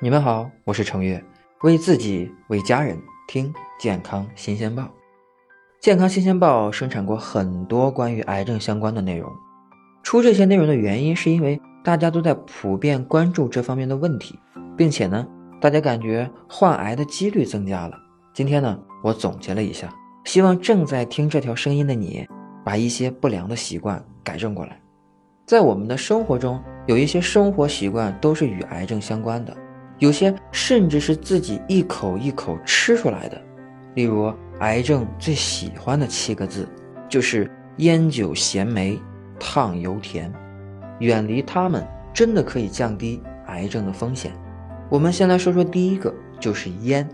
你们好，我是程月，为自己为家人听健康新鲜报。健康新鲜报生产过很多关于癌症相关的内容，出这些内容的原因是因为大家都在普遍关注这方面的问题，并且呢，大家感觉患癌的几率增加了。今天呢，我总结了一下，希望正在听这条声音的你，把一些不良的习惯改正过来。在我们的生活中，有一些生活习惯都是与癌症相关的。有些甚至是自己一口一口吃出来的，例如癌症最喜欢的七个字，就是烟酒咸梅烫油甜，远离它们真的可以降低癌症的风险。我们先来说说第一个，就是烟。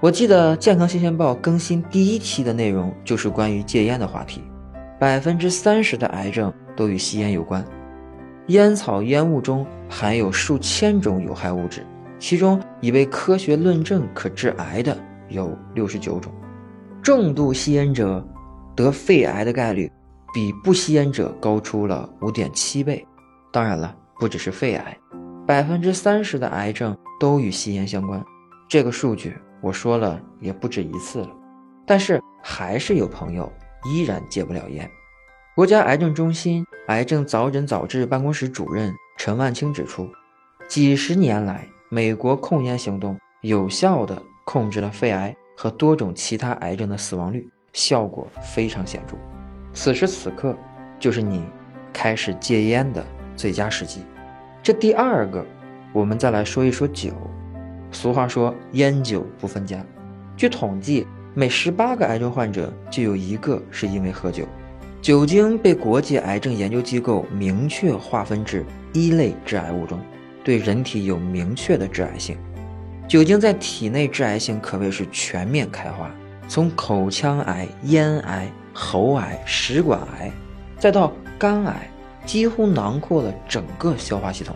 我记得《健康新鲜报》更新第一期的内容就是关于戒烟的话题，百分之三十的癌症都与吸烟有关，烟草烟雾中含有数千种有害物质。其中已被科学论证可致癌的有六十九种，重度吸烟者得肺癌的概率比不吸烟者高出了五点七倍。当然了，不只是肺癌，百分之三十的癌症都与吸烟相关。这个数据我说了也不止一次了，但是还是有朋友依然戒不了烟。国家癌症中心癌症早诊早治办公室主任陈万清指出，几十年来。美国控烟行动有效地控制了肺癌和多种其他癌症的死亡率，效果非常显著。此时此刻，就是你开始戒烟的最佳时机。这第二个，我们再来说一说酒。俗话说“烟酒不分家”，据统计，每十八个癌症患者就有一个是因为喝酒。酒精被国际癌症研究机构明确划分至一类致癌物中。对人体有明确的致癌性，酒精在体内致癌性可谓是全面开花，从口腔癌、咽癌、喉癌、食管癌，再到肝癌，几乎囊括了整个消化系统。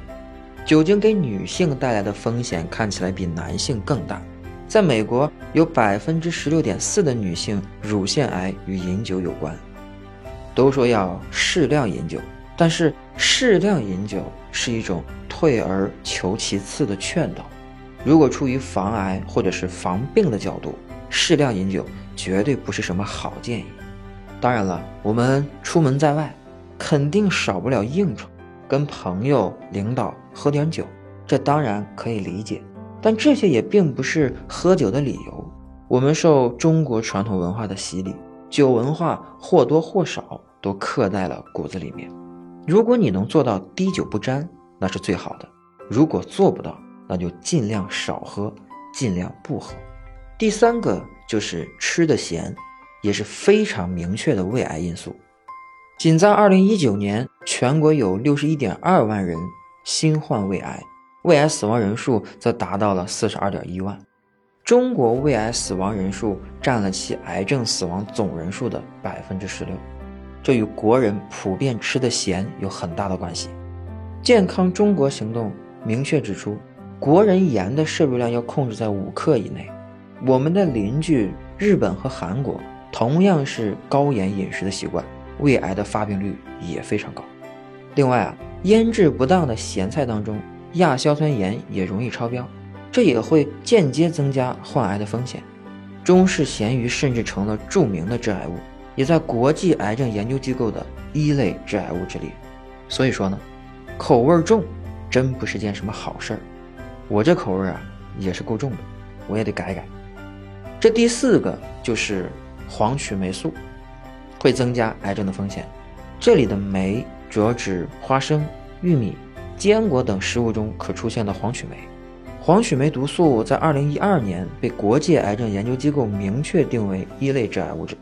酒精给女性带来的风险看起来比男性更大，在美国有百分之十六点四的女性乳腺癌与饮酒有关。都说要适量饮酒，但是适量饮酒是一种。退而求其次的劝导，如果出于防癌或者是防病的角度，适量饮酒绝对不是什么好建议。当然了，我们出门在外，肯定少不了应酬，跟朋友、领导喝点酒，这当然可以理解。但这些也并不是喝酒的理由。我们受中国传统文化的洗礼，酒文化或多或少都刻在了骨子里面。如果你能做到滴酒不沾，那是最好的。如果做不到，那就尽量少喝，尽量不喝。第三个就是吃的咸，也是非常明确的胃癌因素。仅在二零一九年，全国有六十一点二万人新患胃癌，胃癌死亡人数则达到了四十二点一万。中国胃癌死亡人数占了其癌症死亡总人数的百分之十六，这与国人普遍吃的咸有很大的关系。健康中国行动明确指出，国人盐的摄入量要控制在五克以内。我们的邻居日本和韩国同样是高盐饮食的习惯，胃癌的发病率也非常高。另外啊，腌制不当的咸菜当中，亚硝酸盐也容易超标，这也会间接增加患癌的风险。中式咸鱼甚至成了著名的致癌物，也在国际癌症研究机构的一类致癌物之列。所以说呢。口味重，真不是件什么好事儿。我这口味啊，也是够重的，我也得改改。这第四个就是黄曲霉素，会增加癌症的风险。这里的霉主要指花生、玉米、坚果等食物中可出现的黄曲霉。黄曲霉毒素在二零一二年被国际癌症研究机构明确定为一类致癌物质。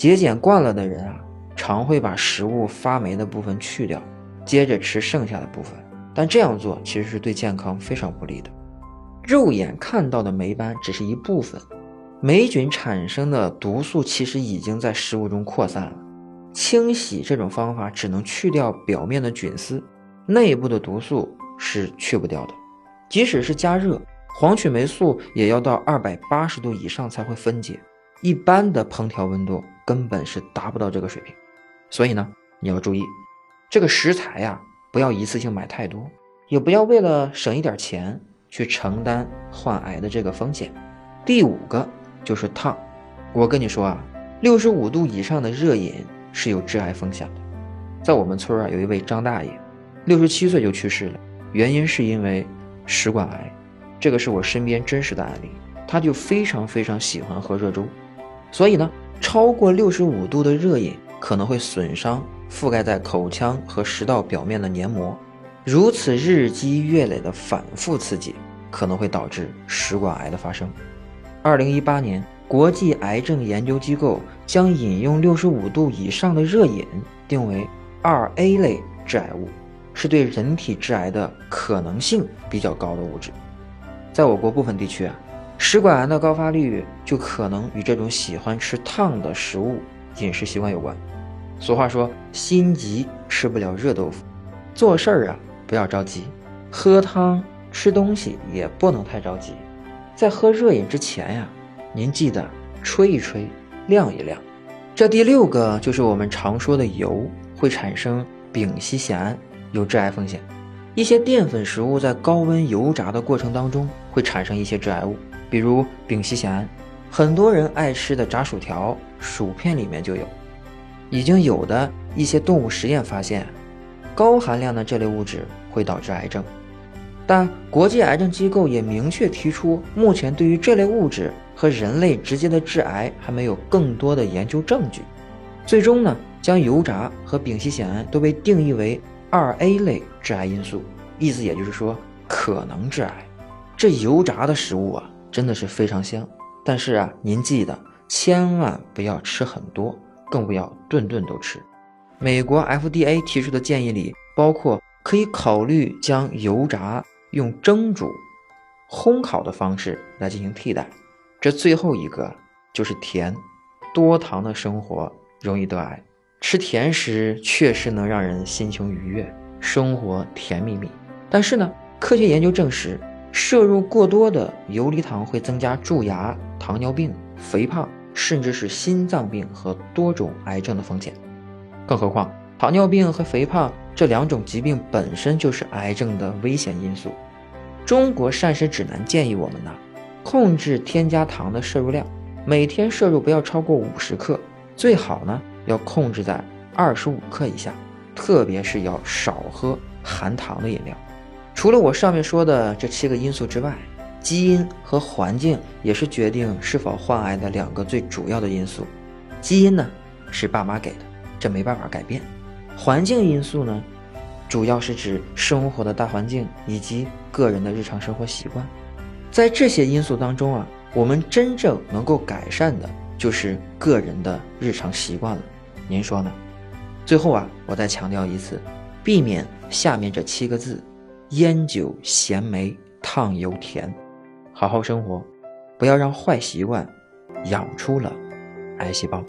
节俭惯了的人啊，常会把食物发霉的部分去掉。接着吃剩下的部分，但这样做其实是对健康非常不利的。肉眼看到的霉斑只是一部分，霉菌产生的毒素其实已经在食物中扩散了。清洗这种方法只能去掉表面的菌丝，内部的毒素是去不掉的。即使是加热，黄曲霉素也要到二百八十度以上才会分解，一般的烹调温度根本是达不到这个水平。所以呢，你要注意。这个食材呀，不要一次性买太多，也不要为了省一点钱去承担患癌的这个风险。第五个就是烫。我跟你说啊，六十五度以上的热饮是有致癌风险的。在我们村啊，有一位张大爷，六十七岁就去世了，原因是因为食管癌。这个是我身边真实的案例。他就非常非常喜欢喝热粥，所以呢，超过六十五度的热饮可能会损伤覆盖在口腔和食道表面的黏膜。如此日积月累的反复刺激，可能会导致食管癌的发生。二零一八年，国际癌症研究机构将饮用六十五度以上的热饮定为二 A 类致癌物，是对人体致癌的可能性比较高的物质。在我国部分地区啊。食管癌的高发率就可能与这种喜欢吃烫的食物饮食习惯有关。俗话说：“心急吃不了热豆腐。”做事儿啊不要着急，喝汤吃东西也不能太着急。在喝热饮之前呀，您记得吹一吹，晾一晾。这第六个就是我们常说的油会产生丙烯酰胺，有致癌风险。一些淀粉食物在高温油炸的过程当中会产生一些致癌物。比如丙烯酰胺，很多人爱吃的炸薯条、薯片里面就有。已经有的一些动物实验发现，高含量的这类物质会导致癌症。但国际癌症机构也明确提出，目前对于这类物质和人类直接的致癌还没有更多的研究证据。最终呢，将油炸和丙烯酰胺都被定义为二 A 类致癌因素，意思也就是说可能致癌。这油炸的食物啊。真的是非常香，但是啊，您记得千万不要吃很多，更不要顿顿都吃。美国 FDA 提出的建议里包括可以考虑将油炸用蒸煮、烘烤的方式来进行替代。这最后一个就是甜，多糖的生活容易得癌。吃甜食确实能让人心情愉悦，生活甜蜜蜜。但是呢，科学研究证实。摄入过多的游离糖会增加蛀牙、糖尿病、肥胖，甚至是心脏病和多种癌症的风险。更何况，糖尿病和肥胖这两种疾病本身就是癌症的危险因素。中国膳食指南建议我们呢，控制添加糖的摄入量，每天摄入不要超过五十克，最好呢要控制在二十五克以下，特别是要少喝含糖的饮料。除了我上面说的这七个因素之外，基因和环境也是决定是否患癌的两个最主要的因素。基因呢是爸妈给的，这没办法改变；环境因素呢，主要是指生活的大环境以及个人的日常生活习惯。在这些因素当中啊，我们真正能够改善的就是个人的日常习惯了。您说呢？最后啊，我再强调一次，避免下面这七个字。烟酒咸梅烫油甜，好好生活，不要让坏习惯养出了癌细胞。